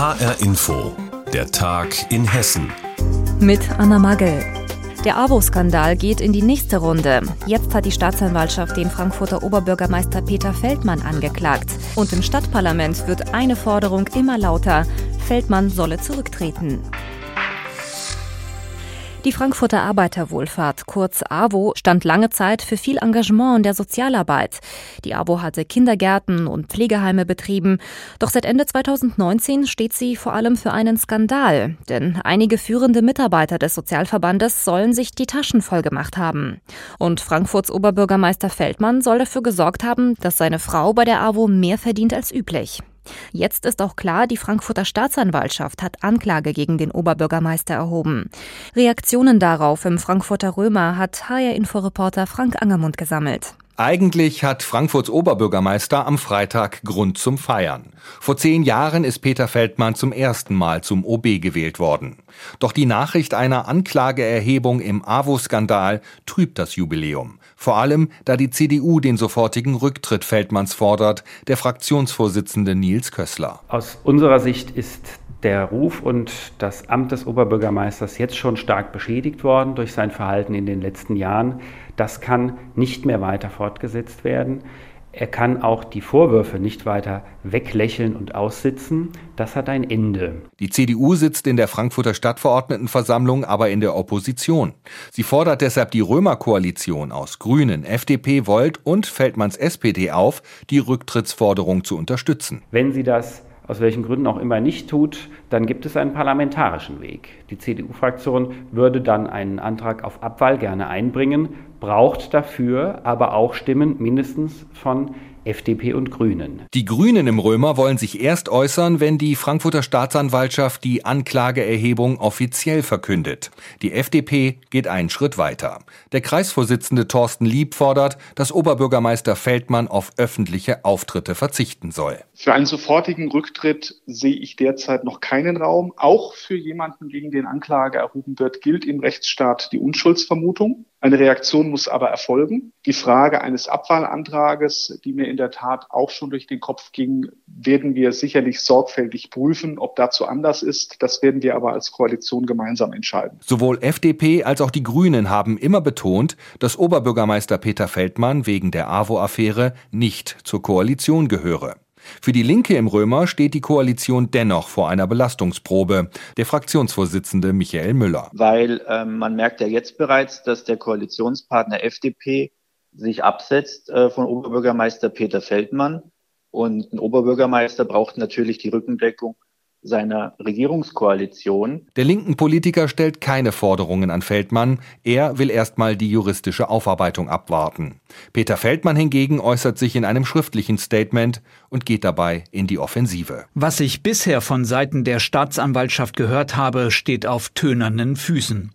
HR Info, der Tag in Hessen. Mit Anna Magel. Der AWO-Skandal geht in die nächste Runde. Jetzt hat die Staatsanwaltschaft den Frankfurter Oberbürgermeister Peter Feldmann angeklagt. Und im Stadtparlament wird eine Forderung immer lauter. Feldmann solle zurücktreten. Die Frankfurter Arbeiterwohlfahrt, kurz AWO, stand lange Zeit für viel Engagement in der Sozialarbeit. Die AWO hatte Kindergärten und Pflegeheime betrieben. Doch seit Ende 2019 steht sie vor allem für einen Skandal. Denn einige führende Mitarbeiter des Sozialverbandes sollen sich die Taschen voll gemacht haben. Und Frankfurts Oberbürgermeister Feldmann soll dafür gesorgt haben, dass seine Frau bei der AWO mehr verdient als üblich. Jetzt ist auch klar, die Frankfurter Staatsanwaltschaft hat Anklage gegen den Oberbürgermeister erhoben. Reaktionen darauf im Frankfurter Römer hat HR-Inforeporter Frank Angermund gesammelt. Eigentlich hat Frankfurts Oberbürgermeister am Freitag Grund zum Feiern. Vor zehn Jahren ist Peter Feldmann zum ersten Mal zum OB gewählt worden. Doch die Nachricht einer Anklageerhebung im AWO-Skandal trübt das Jubiläum. Vor allem, da die CDU den sofortigen Rücktritt Feldmanns fordert, der Fraktionsvorsitzende Nils Kössler. Aus unserer Sicht ist der Ruf und das Amt des Oberbürgermeisters jetzt schon stark beschädigt worden durch sein Verhalten in den letzten Jahren. Das kann nicht mehr weiter fortgesetzt werden. Er kann auch die Vorwürfe nicht weiter weglächeln und aussitzen. Das hat ein Ende. Die CDU sitzt in der Frankfurter Stadtverordnetenversammlung aber in der Opposition. Sie fordert deshalb die Römer-Koalition aus Grünen, FDP, Volt und Feldmanns SPD auf, die Rücktrittsforderung zu unterstützen. Wenn sie das aus welchen Gründen auch immer nicht tut, dann gibt es einen parlamentarischen Weg. Die CDU-Fraktion würde dann einen Antrag auf Abwahl gerne einbringen, braucht dafür aber auch Stimmen mindestens von FDP und Grünen. Die Grünen im Römer wollen sich erst äußern, wenn die Frankfurter Staatsanwaltschaft die Anklageerhebung offiziell verkündet. Die FDP geht einen Schritt weiter. Der Kreisvorsitzende Thorsten Lieb fordert, dass Oberbürgermeister Feldmann auf öffentliche Auftritte verzichten soll. Für einen sofortigen Rücktritt sehe ich derzeit noch keinen Raum. Auch für jemanden, gegen den Anklage erhoben wird, gilt im Rechtsstaat die Unschuldsvermutung. Eine Reaktion muss aber erfolgen. Die Frage eines Abwahlantrages, die mir in der Tat auch schon durch den Kopf ging, werden wir sicherlich sorgfältig prüfen, ob dazu anders ist. Das werden wir aber als Koalition gemeinsam entscheiden. Sowohl FDP als auch die Grünen haben immer betont, dass Oberbürgermeister Peter Feldmann wegen der AWO-Affäre nicht zur Koalition gehöre. Für die Linke im Römer steht die Koalition dennoch vor einer Belastungsprobe. Der Fraktionsvorsitzende Michael Müller. Weil äh, man merkt ja jetzt bereits, dass der Koalitionspartner FDP sich absetzt äh, von Oberbürgermeister Peter Feldmann. Und ein Oberbürgermeister braucht natürlich die Rückendeckung seiner Regierungskoalition. Der linken Politiker stellt keine Forderungen an Feldmann. Er will erstmal die juristische Aufarbeitung abwarten. Peter Feldmann hingegen äußert sich in einem schriftlichen Statement und geht dabei in die Offensive. Was ich bisher von Seiten der Staatsanwaltschaft gehört habe, steht auf tönernen Füßen.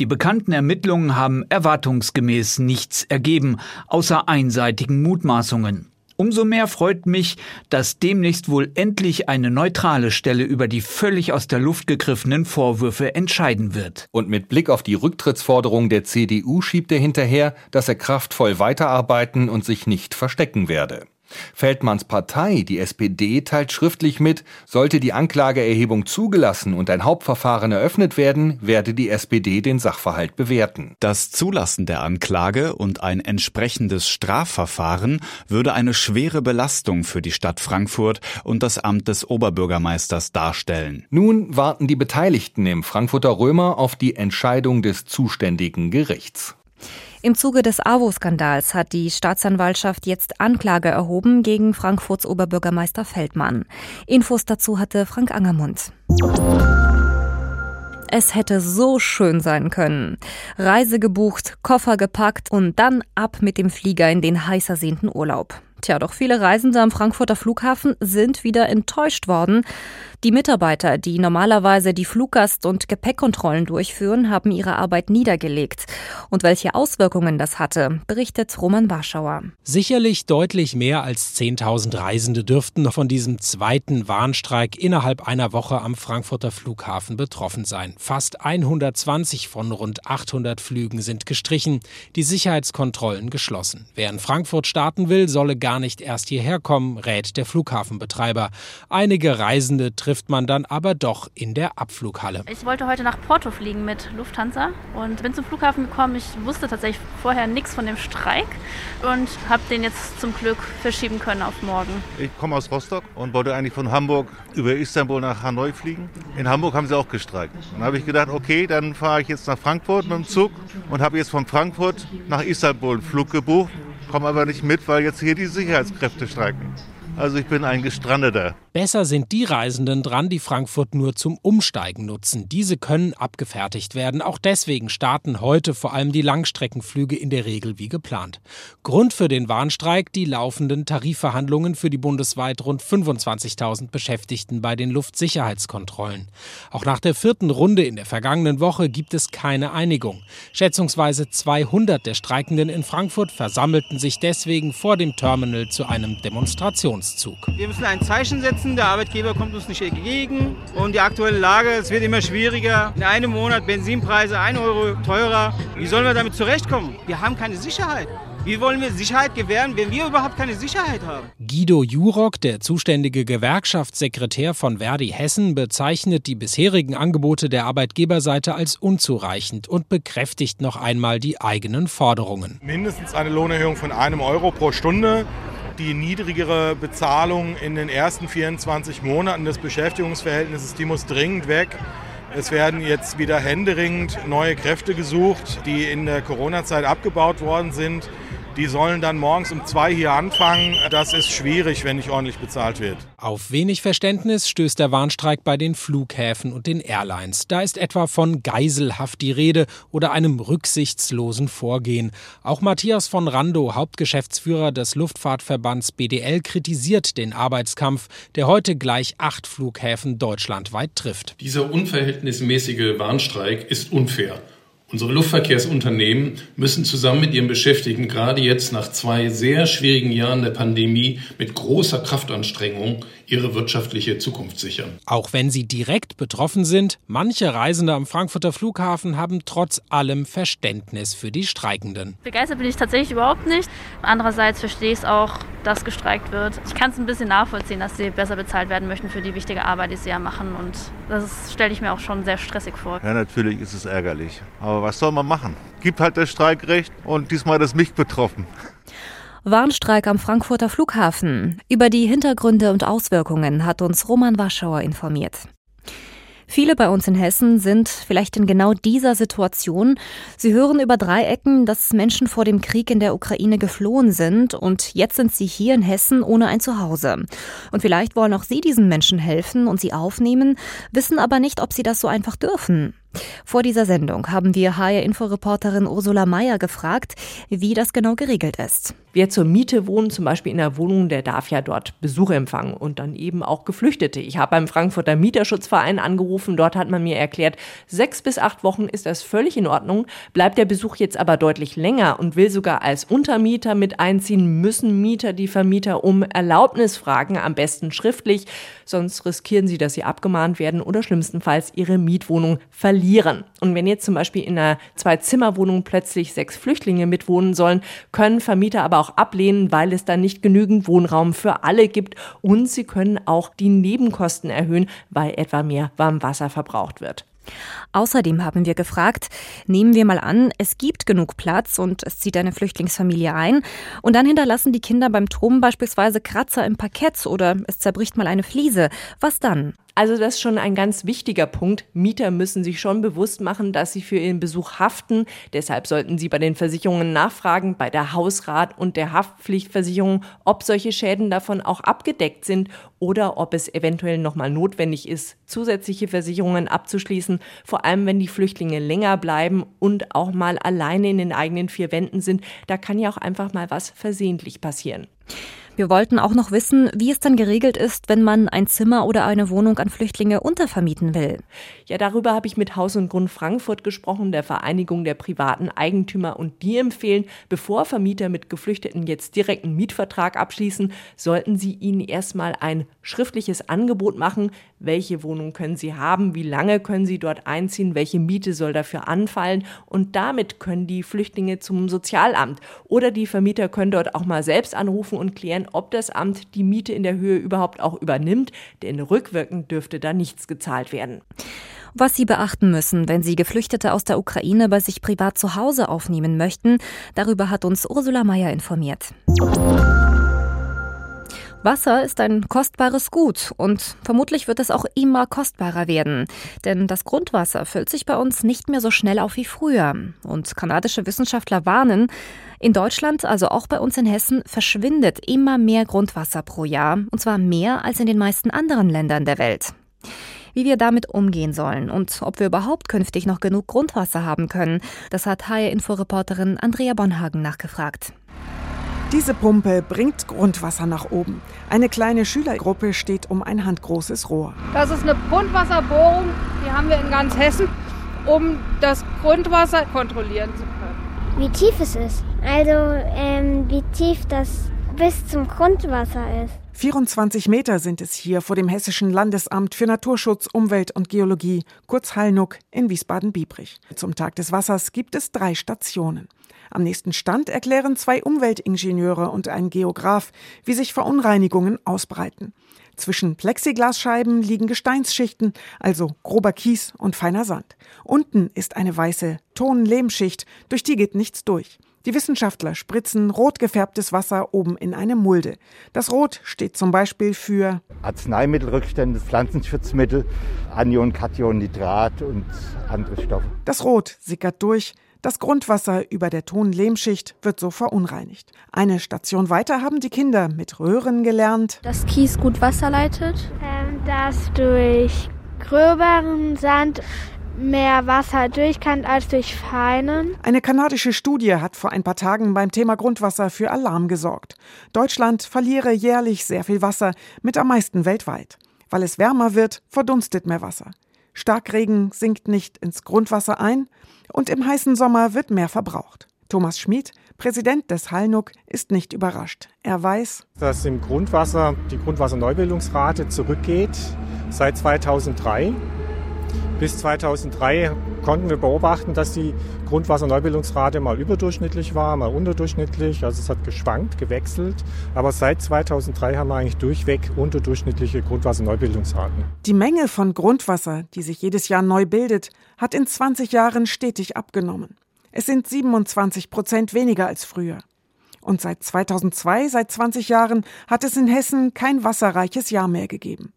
Die bekannten Ermittlungen haben erwartungsgemäß nichts ergeben, außer einseitigen Mutmaßungen. Umso mehr freut mich, dass demnächst wohl endlich eine neutrale Stelle über die völlig aus der Luft gegriffenen Vorwürfe entscheiden wird. Und mit Blick auf die Rücktrittsforderung der CDU schiebt er hinterher, dass er kraftvoll weiterarbeiten und sich nicht verstecken werde. Feldmanns Partei, die SPD, teilt schriftlich mit, sollte die Anklageerhebung zugelassen und ein Hauptverfahren eröffnet werden, werde die SPD den Sachverhalt bewerten. Das Zulassen der Anklage und ein entsprechendes Strafverfahren würde eine schwere Belastung für die Stadt Frankfurt und das Amt des Oberbürgermeisters darstellen. Nun warten die Beteiligten im Frankfurter Römer auf die Entscheidung des zuständigen Gerichts. Im Zuge des AWO-Skandals hat die Staatsanwaltschaft jetzt Anklage erhoben gegen Frankfurts Oberbürgermeister Feldmann. Infos dazu hatte Frank Angermund. Es hätte so schön sein können. Reise gebucht, Koffer gepackt und dann ab mit dem Flieger in den heiß ersehnten Urlaub. Tja, doch viele Reisende am Frankfurter Flughafen sind wieder enttäuscht worden. Die Mitarbeiter, die normalerweise die Fluggast- und Gepäckkontrollen durchführen, haben ihre Arbeit niedergelegt. Und welche Auswirkungen das hatte, berichtet Roman Warschauer. Sicherlich deutlich mehr als 10.000 Reisende dürften von diesem zweiten Warnstreik innerhalb einer Woche am Frankfurter Flughafen betroffen sein. Fast 120 von rund 800 Flügen sind gestrichen, die Sicherheitskontrollen geschlossen. Wer in Frankfurt starten will, solle gar nicht erst hierher kommen, rät der Flughafenbetreiber. Einige Reisende trifft trifft man dann aber doch in der Abflughalle. Ich wollte heute nach Porto fliegen mit Lufthansa und bin zum Flughafen gekommen. Ich wusste tatsächlich vorher nichts von dem Streik und habe den jetzt zum Glück verschieben können auf morgen. Ich komme aus Rostock und wollte eigentlich von Hamburg über Istanbul nach Hanoi fliegen. In Hamburg haben sie auch gestreikt. Dann habe ich gedacht, okay, dann fahre ich jetzt nach Frankfurt mit dem Zug und habe jetzt von Frankfurt nach Istanbul einen Flug gebucht, komme aber nicht mit, weil jetzt hier die Sicherheitskräfte streiken. Also ich bin ein Gestrandeter. Besser sind die Reisenden dran, die Frankfurt nur zum Umsteigen nutzen. Diese können abgefertigt werden. Auch deswegen starten heute vor allem die Langstreckenflüge in der Regel wie geplant. Grund für den Warnstreik die laufenden Tarifverhandlungen für die bundesweit rund 25.000 Beschäftigten bei den Luftsicherheitskontrollen. Auch nach der vierten Runde in der vergangenen Woche gibt es keine Einigung. Schätzungsweise 200 der Streikenden in Frankfurt versammelten sich deswegen vor dem Terminal zu einem Demonstrationszug. Wir müssen ein Zeichen setzen setzen. Der Arbeitgeber kommt uns nicht entgegen. Und die aktuelle Lage, es wird immer schwieriger. In einem Monat Benzinpreise 1 Euro teurer. Wie sollen wir damit zurechtkommen? Wir haben keine Sicherheit. Wie wollen wir Sicherheit gewähren, wenn wir überhaupt keine Sicherheit haben? Guido Jurok, der zuständige Gewerkschaftssekretär von Verdi Hessen, bezeichnet die bisherigen Angebote der Arbeitgeberseite als unzureichend und bekräftigt noch einmal die eigenen Forderungen. Mindestens eine Lohnerhöhung von einem Euro pro Stunde die niedrigere Bezahlung in den ersten 24 Monaten des Beschäftigungsverhältnisses, die muss dringend weg. Es werden jetzt wieder händeringend neue Kräfte gesucht, die in der Corona-Zeit abgebaut worden sind. Die sollen dann morgens um zwei hier anfangen. Das ist schwierig, wenn nicht ordentlich bezahlt wird. Auf wenig Verständnis stößt der Warnstreik bei den Flughäfen und den Airlines. Da ist etwa von Geiselhaft die Rede oder einem rücksichtslosen Vorgehen. Auch Matthias von Rando, Hauptgeschäftsführer des Luftfahrtverbands BDL, kritisiert den Arbeitskampf, der heute gleich acht Flughäfen deutschlandweit trifft. Dieser unverhältnismäßige Warnstreik ist unfair. Unsere Luftverkehrsunternehmen müssen zusammen mit ihren Beschäftigten gerade jetzt nach zwei sehr schwierigen Jahren der Pandemie mit großer Kraftanstrengung ihre wirtschaftliche Zukunft sichern. Auch wenn sie direkt betroffen sind, manche Reisende am Frankfurter Flughafen haben trotz allem Verständnis für die Streikenden. Begeistert bin ich tatsächlich überhaupt nicht. Andererseits verstehe ich es auch, dass gestreikt wird. Ich kann es ein bisschen nachvollziehen, dass sie besser bezahlt werden möchten für die wichtige Arbeit, die sie ja machen. Und das stelle ich mir auch schon sehr stressig vor. Ja, natürlich ist es ärgerlich. Aber was soll man machen? Gibt halt das Streikrecht und diesmal hat es mich betroffen. Warnstreik am Frankfurter Flughafen. Über die Hintergründe und Auswirkungen hat uns Roman Warschauer informiert. Viele bei uns in Hessen sind vielleicht in genau dieser Situation. Sie hören über drei Ecken, dass Menschen vor dem Krieg in der Ukraine geflohen sind und jetzt sind sie hier in Hessen ohne ein Zuhause. Und vielleicht wollen auch Sie diesen Menschen helfen und sie aufnehmen, wissen aber nicht, ob sie das so einfach dürfen. Vor dieser Sendung haben wir HR-Inforeporterin Ursula Mayer gefragt, wie das genau geregelt ist. Wer zur Miete wohnt, zum Beispiel in einer Wohnung, der darf ja dort Besuch empfangen und dann eben auch Geflüchtete. Ich habe beim Frankfurter Mieterschutzverein angerufen. Dort hat man mir erklärt, sechs bis acht Wochen ist das völlig in Ordnung. Bleibt der Besuch jetzt aber deutlich länger und will sogar als Untermieter mit einziehen, müssen Mieter die Vermieter um Erlaubnis fragen, am besten schriftlich. Sonst riskieren sie, dass sie abgemahnt werden oder schlimmstenfalls ihre Mietwohnung verlieren. Und wenn jetzt zum Beispiel in einer Zwei-Zimmer-Wohnung plötzlich sechs Flüchtlinge mitwohnen sollen, können Vermieter aber auch ablehnen, weil es dann nicht genügend Wohnraum für alle gibt und sie können auch die Nebenkosten erhöhen, weil etwa mehr Warmwasser verbraucht wird. Außerdem haben wir gefragt, nehmen wir mal an, es gibt genug Platz und es zieht eine Flüchtlingsfamilie ein und dann hinterlassen die Kinder beim Turm beispielsweise Kratzer im Parkett oder es zerbricht mal eine Fliese. Was dann? Also das ist schon ein ganz wichtiger Punkt. Mieter müssen sich schon bewusst machen, dass sie für ihren Besuch haften. Deshalb sollten sie bei den Versicherungen nachfragen, bei der Hausrat und der Haftpflichtversicherung, ob solche Schäden davon auch abgedeckt sind oder ob es eventuell nochmal notwendig ist, zusätzliche Versicherungen abzuschließen, vor allem wenn die Flüchtlinge länger bleiben und auch mal alleine in den eigenen vier Wänden sind. Da kann ja auch einfach mal was versehentlich passieren. Wir wollten auch noch wissen, wie es dann geregelt ist, wenn man ein Zimmer oder eine Wohnung an Flüchtlinge untervermieten will. Ja, darüber habe ich mit Haus und Grund Frankfurt gesprochen, der Vereinigung der privaten Eigentümer, und die empfehlen, bevor Vermieter mit Geflüchteten jetzt direkt einen Mietvertrag abschließen, sollten sie ihnen erstmal ein schriftliches Angebot machen. Welche Wohnung können sie haben? Wie lange können sie dort einziehen? Welche Miete soll dafür anfallen? Und damit können die Flüchtlinge zum Sozialamt oder die Vermieter können dort auch mal selbst anrufen und klären, klären, ob das Amt die Miete in der Höhe überhaupt auch übernimmt, denn rückwirkend dürfte da nichts gezahlt werden. Was Sie beachten müssen, wenn Sie Geflüchtete aus der Ukraine bei sich privat zu Hause aufnehmen möchten, darüber hat uns Ursula Mayer informiert. Wasser ist ein kostbares Gut und vermutlich wird es auch immer kostbarer werden. Denn das Grundwasser füllt sich bei uns nicht mehr so schnell auf wie früher. Und kanadische Wissenschaftler warnen, in Deutschland, also auch bei uns in Hessen, verschwindet immer mehr Grundwasser pro Jahr. Und zwar mehr als in den meisten anderen Ländern der Welt. Wie wir damit umgehen sollen und ob wir überhaupt künftig noch genug Grundwasser haben können, das hat HR-Info-Reporterin Andrea Bonhagen nachgefragt. Diese Pumpe bringt Grundwasser nach oben. Eine kleine Schülergruppe steht um ein handgroßes Rohr. Das ist eine Grundwasserbohrung, die haben wir in ganz Hessen, um das Grundwasser kontrollieren zu können. Wie tief es ist. Also ähm, wie tief das bis zum Grundwasser ist. 24 Meter sind es hier vor dem Hessischen Landesamt für Naturschutz, Umwelt und Geologie, kurz Hallnuck in Wiesbaden-Biebrich. Zum Tag des Wassers gibt es drei Stationen. Am nächsten Stand erklären zwei Umweltingenieure und ein Geograf, wie sich Verunreinigungen ausbreiten. Zwischen Plexiglasscheiben liegen Gesteinsschichten, also grober Kies und feiner Sand. Unten ist eine weiße Tonlehmschicht, durch die geht nichts durch. Die Wissenschaftler spritzen rot gefärbtes Wasser oben in eine Mulde. Das Rot steht zum Beispiel für Arzneimittelrückstände, Pflanzenschutzmittel, Anion, Kation, Nitrat und andere Stoffe. Das Rot sickert durch, das Grundwasser über der Tonlehmschicht wird so verunreinigt. Eine Station weiter haben die Kinder mit Röhren gelernt, dass Kies gut Wasser leitet, ähm, dass durch gröberen Sand mehr Wasser durch kann als durch feinen. Eine kanadische Studie hat vor ein paar Tagen beim Thema Grundwasser für Alarm gesorgt. Deutschland verliere jährlich sehr viel Wasser, mit am meisten weltweit. Weil es wärmer wird, verdunstet mehr Wasser. Starkregen sinkt nicht ins Grundwasser ein und im heißen Sommer wird mehr verbraucht. Thomas Schmid, Präsident des Hallnuck, ist nicht überrascht. Er weiß, dass im Grundwasser die Grundwasserneubildungsrate zurückgeht seit 2003. Bis 2003 konnten wir beobachten, dass die Grundwasserneubildungsrate mal überdurchschnittlich war, mal unterdurchschnittlich. Also es hat geschwankt, gewechselt. Aber seit 2003 haben wir eigentlich durchweg unterdurchschnittliche Grundwasserneubildungsraten. Die Menge von Grundwasser, die sich jedes Jahr neu bildet, hat in 20 Jahren stetig abgenommen. Es sind 27 Prozent weniger als früher. Und seit 2002, seit 20 Jahren, hat es in Hessen kein wasserreiches Jahr mehr gegeben.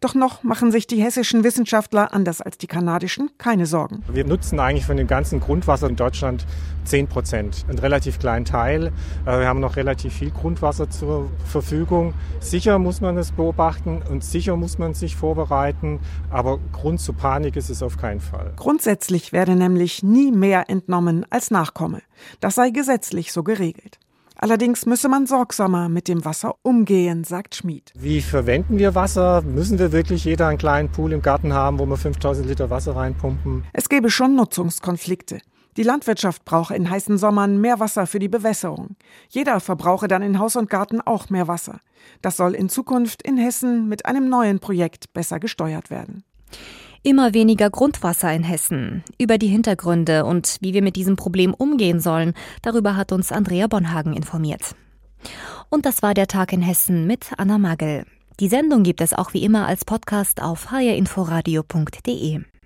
Doch noch machen sich die hessischen Wissenschaftler, anders als die kanadischen, keine Sorgen. Wir nutzen eigentlich von dem ganzen Grundwasser in Deutschland 10 Prozent, einen relativ kleinen Teil. Äh, wir haben noch relativ viel Grundwasser zur Verfügung. Sicher muss man es beobachten und sicher muss man sich vorbereiten, aber Grund zu Panik ist es auf keinen Fall. Grundsätzlich werde nämlich nie mehr entnommen als nachkomme. Das sei gesetzlich so geregelt. Allerdings müsse man sorgsamer mit dem Wasser umgehen, sagt Schmid. Wie verwenden wir Wasser? Müssen wir wirklich jeder einen kleinen Pool im Garten haben, wo wir 5000 Liter Wasser reinpumpen? Es gäbe schon Nutzungskonflikte. Die Landwirtschaft brauche in heißen Sommern mehr Wasser für die Bewässerung. Jeder verbrauche dann in Haus und Garten auch mehr Wasser. Das soll in Zukunft in Hessen mit einem neuen Projekt besser gesteuert werden. Immer weniger Grundwasser in Hessen. Über die Hintergründe und wie wir mit diesem Problem umgehen sollen, darüber hat uns Andrea Bonhagen informiert. Und das war der Tag in Hessen mit Anna Magel. Die Sendung gibt es auch wie immer als Podcast auf hrinforadio.de.